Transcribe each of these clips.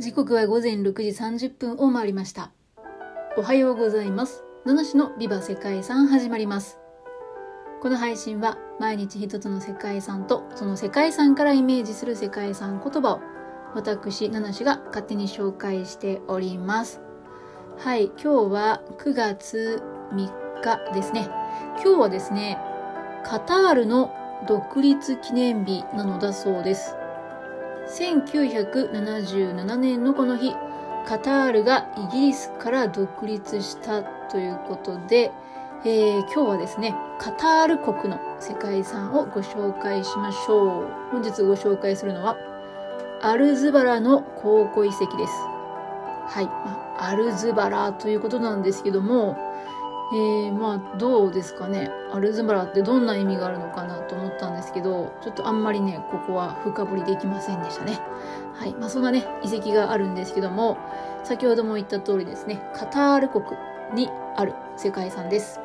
時刻は午前6時30分を回りました。おはようございます。七種のビバ世界遺産始まります。この配信は毎日一つの世界遺産とその世界遺産からイメージする世界遺産言葉を私、七種が勝手に紹介しております。はい、今日は9月3日ですね。今日はですね、カタールの独立記念日なのだそうです。1977年のこの日、カタールがイギリスから独立したということで、えー、今日はですね、カタール国の世界遺産をご紹介しましょう。本日ご紹介するのは、アルズバラの考古遺跡です。はい、まあ、アルズバラということなんですけども、えー、まあどうですかね。アルズバラってどんな意味があるのかなと思ったんですけどちょっとあんまりねここは深掘りできませんでしたね。はい。まあそんなね遺跡があるんですけども先ほども言った通りですねカタール国にある世界遺産です。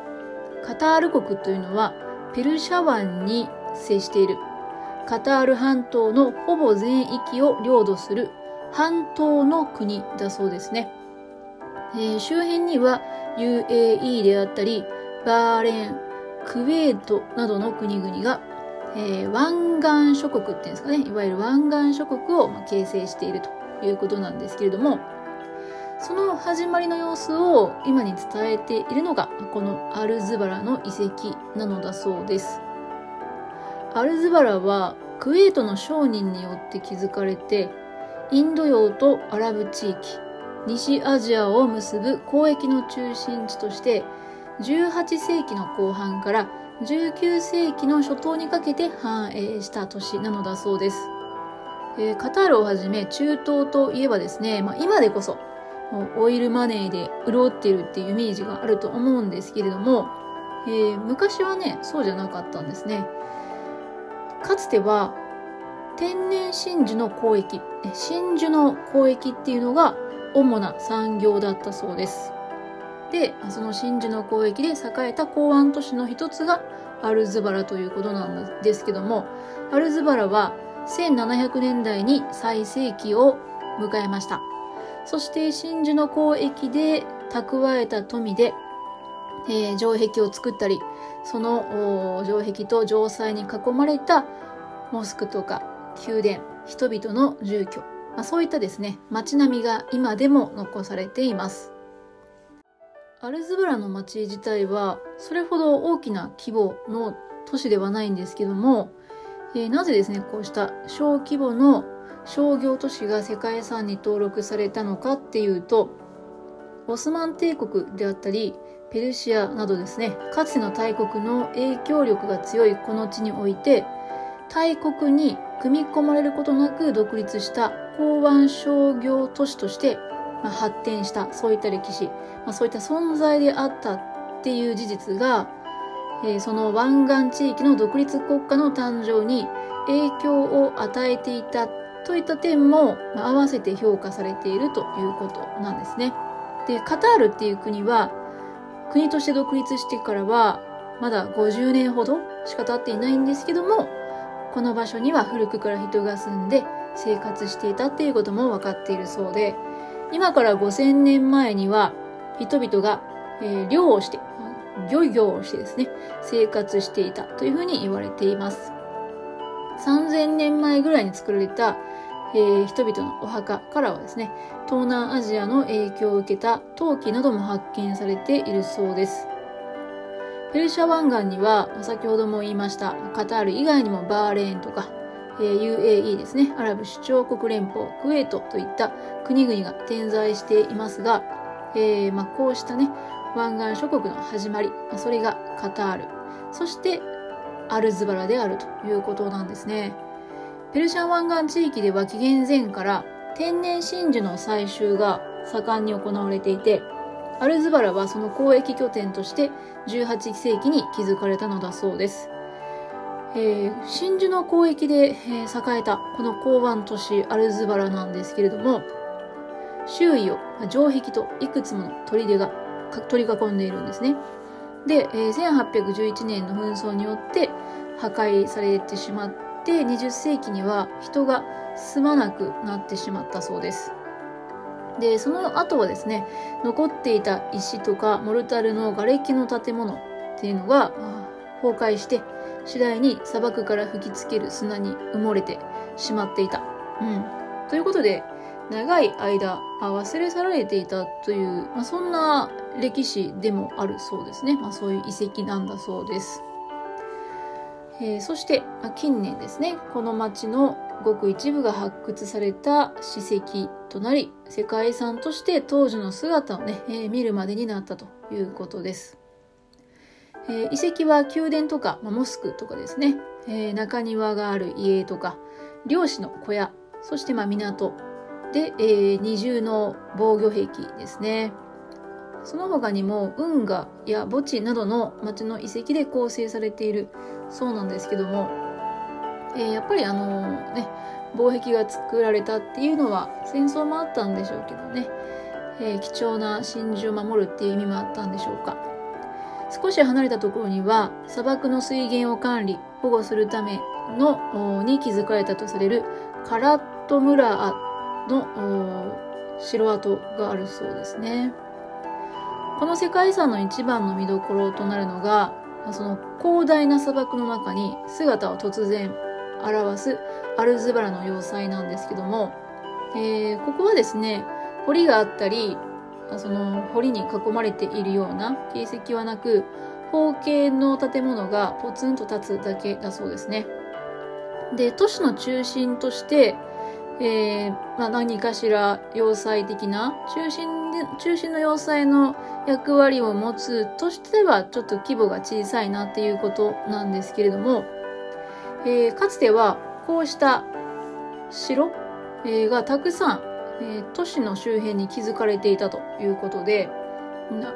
カタール国というのはペルシャ湾に接しているカタール半島のほぼ全域を領土する半島の国だそうですね、えー、周辺には UAE であったり、バーレン、クウェートなどの国々が、えー、湾岸諸国っていうんですかね、いわゆる湾岸諸国を形成しているということなんですけれども、その始まりの様子を今に伝えているのが、このアルズバラの遺跡なのだそうです。アルズバラはクウェートの商人によって築かれて、インド洋とアラブ地域、西アジアを結ぶ交易の中心地として18世紀の後半から19世紀の初頭にかけて繁栄した都市なのだそうです。えー、カタールをはじめ中東といえばですね、まあ、今でこそオイルマネーで潤っているっていうイメージがあると思うんですけれども、えー、昔はね、そうじゃなかったんですね。かつては天然真珠の交易、真珠の交易っていうのが主な産業だったそうです。で、その真珠の交易で栄えた港湾都市の一つがアルズバラということなんですけども、アルズバラは1700年代に最盛期を迎えました。そして真珠の交易で蓄えた富で、えー、城壁を作ったり、その城壁と城塞に囲まれたモスクとか宮殿、人々の住居、まあ、そういったですね、街並みが今でも残されています。アルズブラの街自体は、それほど大きな規模の都市ではないんですけども、えー、なぜですね、こうした小規模の商業都市が世界遺産に登録されたのかっていうと、オスマン帝国であったり、ペルシアなどですね、かつての大国の影響力が強いこの地において、大国に組み込まれることなく独立した港湾商業都市として、まあ、発展したそういった歴史、まあ、そういった存在であったっていう事実が、えー、その湾岸地域の独立国家の誕生に影響を与えていたといった点も、まあ、合わせて評価されているということなんですね。で、カタールっていう国は国として独立してからはまだ50年ほどしか経っていないんですけども、この場所には古くから人が住んで生活していたっていうことも分かっているそうで、今から5000年前には人々が、えー、漁をして、漁業をしてですね、生活していたというふうに言われています。3000年前ぐらいに作られた、えー、人々のお墓からはですね、東南アジアの影響を受けた陶器なども発見されているそうです。ペルシャ湾岸には、先ほども言いました、カタール以外にもバーレーンとか、UAE ですね、アラブ首長国連邦、クウェートといった国々が点在していますが、えー、まあ、こうしたね、湾岸諸国の始まり、まあ、それがカタール、そしてアルズバラであるということなんですね。ペルシャ湾岸地域では紀元前から天然真珠の採集が盛んに行われていて、アルズバラはその交易拠点として18世紀に築かれたのだそうです。えー、真珠の交易で、えー、栄えたこの港湾都市アルズバラなんですけれども、周囲を城壁といくつもの砦が取り囲んでいるんですね。で、えー、1811年の紛争によって破壊されてしまって、20世紀には人が住まなくなってしまったそうです。で、その後はですね、残っていた石とかモルタルの瓦礫の建物っていうのが崩壊して、次第に砂漠から吹きつける砂に埋もれてしまっていた。うん。ということで、長い間あ忘れ去られていたという、まあ、そんな歴史でもあるそうですね。まあ、そういう遺跡なんだそうです。えー、そして、まあ、近年ですね、この町のごく一部が発掘された史跡となり、世界遺産として当時の姿をね、えー、見るまでになったということです。えー、遺跡は宮殿とか、まあ、モスクとかですね、えー、中庭がある家とか、漁師の小屋、そしてまあ港で、えー、二重の防御壁ですね。その他にも運河や墓地などの町の遺跡で構成されているそうなんですけども、えー、やっぱりあのね防壁が作られたっていうのは戦争もあったんでしょうけどね、えー、貴重な真珠を守るっていう意味もあったんでしょうか。少し離れたところには砂漠の水源を管理保護するためのに築かれたとされるカラットムラアの城跡があるそうですね。この世界遺産の一番の見どころとなるのが、その広大な砂漠の中に姿を突然表すアルズバラの要塞なんですけども、えー、ここはですね、堀があったり、その堀に囲まれているような形跡はなく、方形の建物がポツンと立つだけだそうですね。で、都市の中心として、えー、まあ、何かしら要塞的な中心で、中心の要塞の役割を持つとしてはちょっと規模が小さいなっていうことなんですけれども、えー、かつてはこうした城、えー、がたくさん、え都市の周辺に築かれていたということで、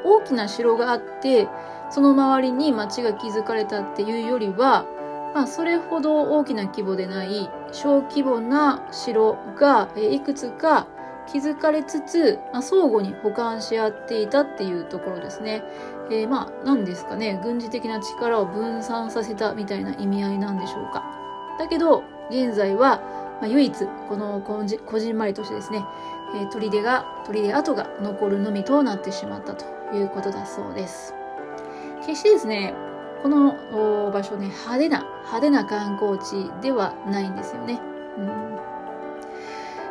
大きな城があって、その周りに町が築かれたっていうよりは、まあ、それほど大きな規模でない小規模な城がいくつか築かれつつ、まあ、相互に補完し合っていたっていうところですね。えー、まあ、何ですかね、軍事的な力を分散させたみたいな意味合いなんでしょうか。だけど、現在は、まあ、唯一、このこじんまりとしてですね、えー、砦が、砦跡が残るのみとなってしまったということだそうです。決してですね、この場所ね、派手な、派手な観光地ではないんですよね。うん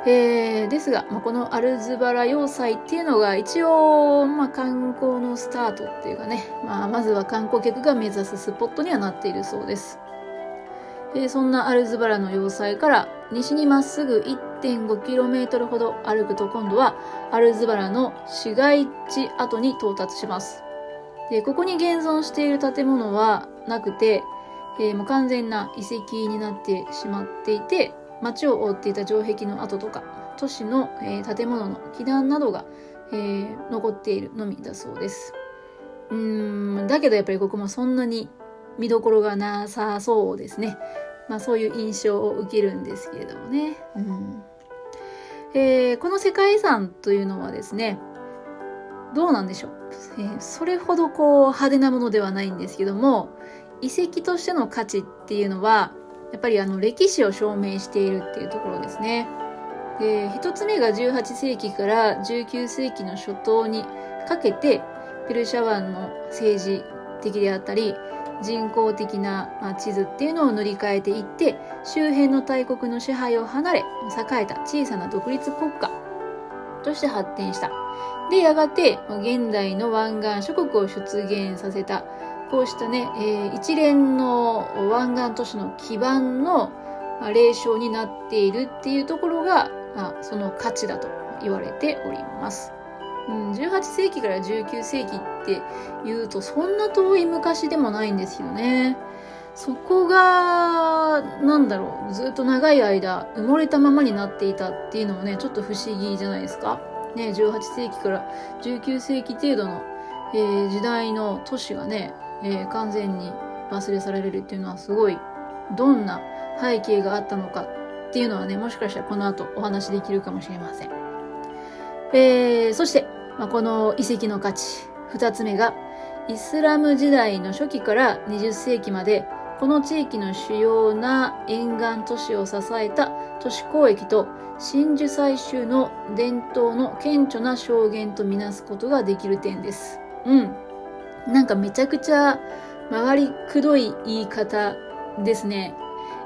えー、ですが、まあ、このアルズバラ要塞っていうのが一応、まあ、観光のスタートっていうかね、まあ、まずは観光客が目指すスポットにはなっているそうです。でそんなアルズバラの要塞から西にまっすぐ 1.5km ほど歩くと今度はアルズバラの市街地跡に到達します。で、ここに現存している建物はなくて、えー、もう完全な遺跡になってしまっていて、街を覆っていた城壁の跡とか、都市の、えー、建物の基壇などが、えー、残っているのみだそうです。うーん、だけどやっぱりここもそんなに見どころがなさそうですね。まあそういう印象を受けるんですけれどもね。うんえー、この世界遺産というのはですね、どうなんでしょう、えー、それほどこう派手なものではないんですけども遺跡としての価値っていうのはやっぱりあの歴史を証明しているっていうところですね。で一つ目が18世紀から19世紀の初頭にかけてペルシャ湾の政治的であったり人工的な地図っていうのを塗り替えていって周辺の大国の支配を離れ栄えた小さな独立国家として発展した。で、やがて、現代の湾岸諸国を出現させた、こうしたね、えー、一連の湾岸都市の基盤の、霊障になっているっていうところが、まあ、その価値だと言われております。うん、18世紀から19世紀って言うとそんな遠い昔でもないんですよね。そこが、なんだろう、ずっと長い間埋もれたままになっていたっていうのもね、ちょっと不思議じゃないですか。ね、18世紀から19世紀程度の、えー、時代の都市がね、えー、完全に忘れ去られるっていうのはすごい、どんな背景があったのかっていうのはね、もしかしたらこの後お話できるかもしれません。えー、そして、まあ、この遺跡の価値、二つ目が、イスラム時代の初期から20世紀までこの地域の主要な沿岸都市を支えた都市交易と真珠採集の伝統の顕著な証言とみなすことができる点です。うん。なんかめちゃくちゃ曲がりくどい言い方ですね。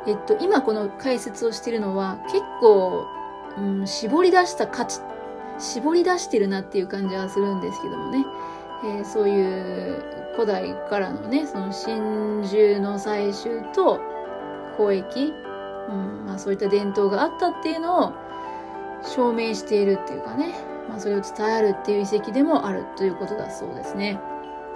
えっと、今この解説をしているのは結構、うん、絞り出した価値、絞り出してるなっていう感じはするんですけどもね。えー、そういう古代からのね、その真珠の採集と交易、うんまあ、そういった伝統があったっていうのを証明しているっていうかね、まあ、それを伝えるっていう遺跡でもあるということだそうですね。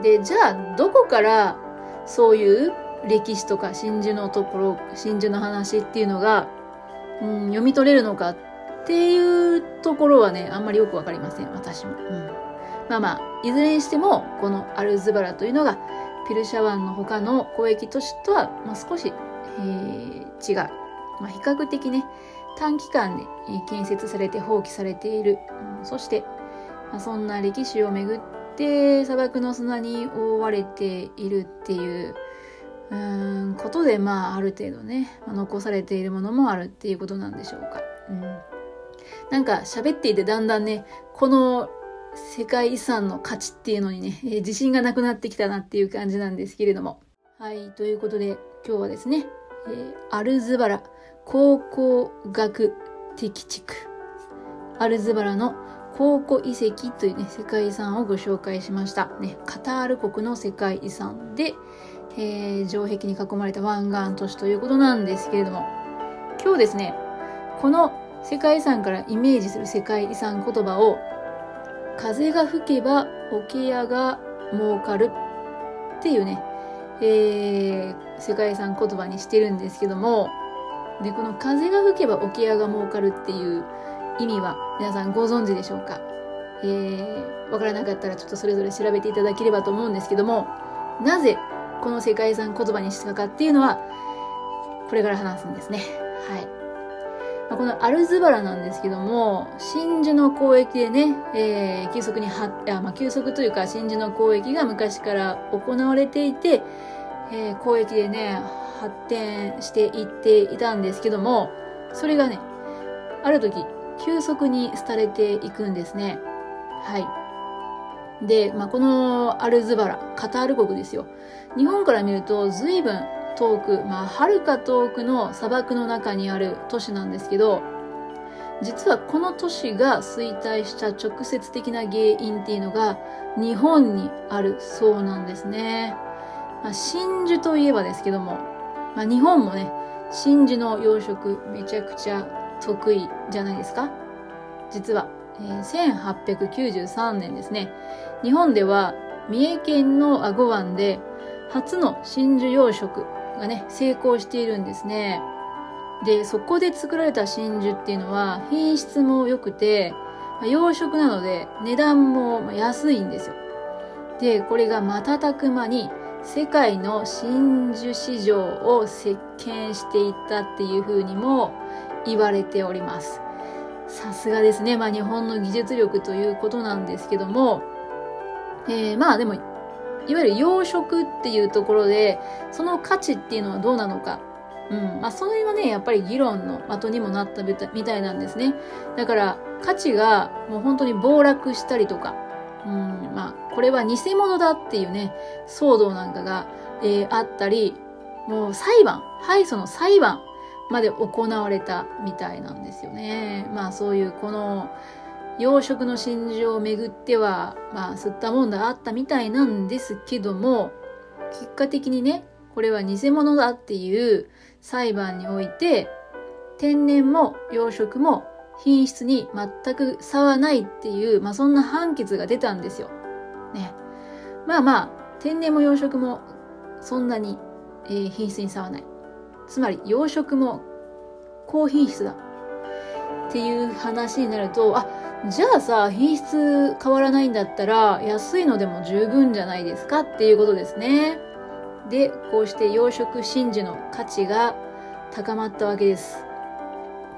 で、じゃあ、どこからそういう歴史とか真珠のところ、真珠の話っていうのが、うん、読み取れるのかっっていうところはね、あんまりよくわかりません、私も。うん、まあまあ、いずれにしても、このアルズバラというのが、ペルシャ湾の他の交易都市とは、まあ、少し、えー、違う。まあ、比較的ね、短期間で建設されて放棄されている。うん、そして、まあ、そんな歴史をめぐって砂漠の砂に覆われているっていう、うーん、ことで、まあ、ある程度ね、まあ、残されているものもあるっていうことなんでしょうか。うん。なんか喋っていてだんだんね、この世界遺産の価値っていうのにね、えー、自信がなくなってきたなっていう感じなんですけれども。はい、ということで今日はですね、えー、アルズバラ考古学的地区。アルズバラの考古遺跡というね、世界遺産をご紹介しました。ね、カタール国の世界遺産で、えー、城壁に囲まれた湾岸都市ということなんですけれども、今日ですね、この世界遺産からイメージする世界遺産言葉を、風が吹けば桶屋が儲かるっていうね、えー、世界遺産言葉にしてるんですけども、で、この風が吹けば桶屋が儲かるっていう意味は皆さんご存知でしょうか？えー、わからなかったらちょっとそれぞれ調べていただければと思うんですけども、なぜこの世界遺産言葉にしたかっていうのは、これから話すんですね。はい。このアルズバラなんですけども、真珠の交易でね、えー、急速には、あまあ、急速というか真珠の交易が昔から行われていて、えー、交易でね、発展していっていたんですけども、それがね、ある時、急速に廃れていくんですね。はい。で、まあ、このアルズバラ、カタール国ですよ。日本から見ると随分遠く、まあ、はるか遠くの砂漠の中にある都市なんですけど、実はこの都市が衰退した直接的な原因っていうのが日本にあるそうなんですね。まあ、真珠といえばですけども、まあ、日本もね、真珠の養殖めちゃくちゃ得意じゃないですか実は、えー、1893年ですね、日本では三重県の阿護湾で初の真珠養殖がね、成功しているんですね。で、そこで作られた真珠っていうのは品質も良くて、養殖なので値段も安いんですよ。で、これが瞬く間に世界の真珠市場を席巻していったっていう風にも言われております。さすがですね。まあ日本の技術力ということなんですけども、えー、まあでも、いわゆる養殖っていうところで、その価値っていうのはどうなのか。うん。まあそれはね、やっぱり議論の的にもなったみたいなんですね。だから、価値がもう本当に暴落したりとか、うん、まあ、これは偽物だっていうね、騒動なんかが、えー、あったり、もう裁判、敗訴の裁判まで行われたみたいなんですよね。まあそういうこの養殖の真珠をめぐっては、まあ吸ったもんだあったみたいなんですけども、結果的にね、これは偽物だっていう裁判において、天然も養殖も品質に全く差はないっていう、まあそんな判決が出たんですよ。ね。まあまあ、天然も養殖もそんなに、えー、品質に差はない。つまり養殖も高品質だ。っていう話になると、あ、じゃあさ、品質変わらないんだったら安いのでも十分じゃないですかっていうことですね。で、こうして養殖真珠の価値が高まったわけです。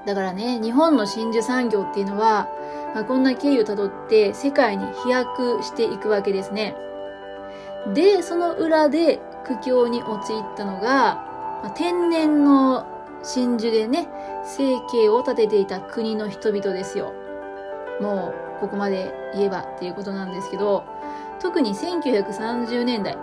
だからね、日本の真珠産業っていうのは、まあ、こんな経緯をたどって世界に飛躍していくわけですね。で、その裏で苦境に陥ったのが、まあ、天然の真珠でね、生計を立てていた国の人々ですよ。もう、ここまで言えばっていうことなんですけど、特に1930年代、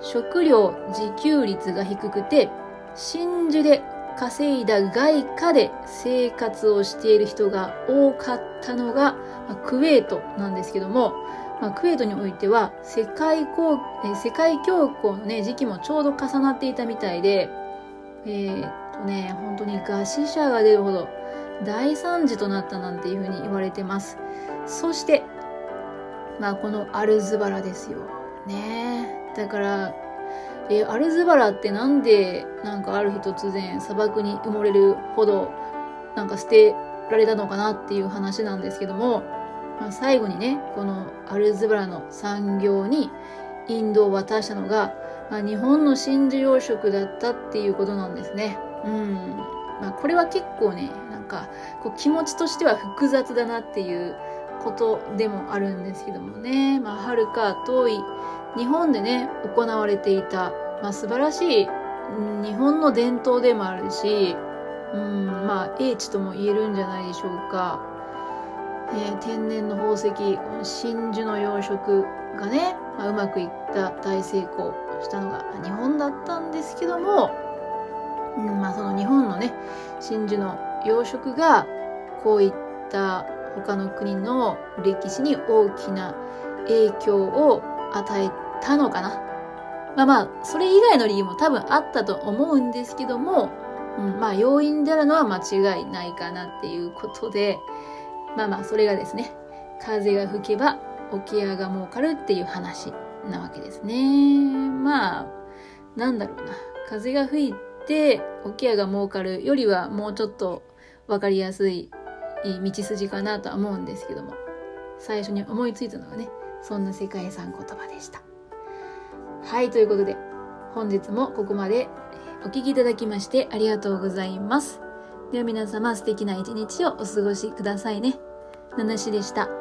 食料自給率が低くて、真珠で稼いだ外貨で生活をしている人が多かったのが、まあ、クウェートなんですけども、まあ、クウェートにおいては世界公世界恐慌のね、時期もちょうど重なっていたみたいで、えー、っとね、本当に餓死者が出るほど大惨事となったなんていうふうに言われてます。そして、まあこのアルズバラですよ。ねだから、えアルズバラってなんでなんかある日突然砂漠に埋もれるほどなんか捨てられたのかなっていう話なんですけども、まあ、最後にね、このアルズバラの産業にインドを渡したのが、まあ、日本の真珠養殖だったっていうことなんですね。うん。まあ、これは結構ね、なんか、こう気持ちとしては複雑だなっていうことでもあるんですけどもね。まあ、はるか遠い日本でね、行われていた、まあ、素晴らしい、日本の伝統でもあるし、うん、まあ、英知とも言えるんじゃないでしょうか。えー、天然の宝石、真珠の養殖がね、まあ、うまくいった大成功したのが日本だったんですけども、うん、まあその日本のね、真珠の養殖がこういった他の国の歴史に大きな影響を与えたのかな。まあまあ、それ以外の理由も多分あったと思うんですけども、うん、まあ要因であるのは間違いないかなっていうことで、まあまあ、それがですね、風が吹けば沖屋が儲かるっていう話なわけですね。まあ、なんだろうな。風が吹いて沖屋が儲かるよりはもうちょっとわかりやすい道筋かなとは思うんですけども、最初に思いついたのがね、そんな世界遺産言葉でした。はい、ということで、本日もここまでお聴きいただきましてありがとうございます。では皆様素敵な一日をお過ごしくださいね。ナナシでした。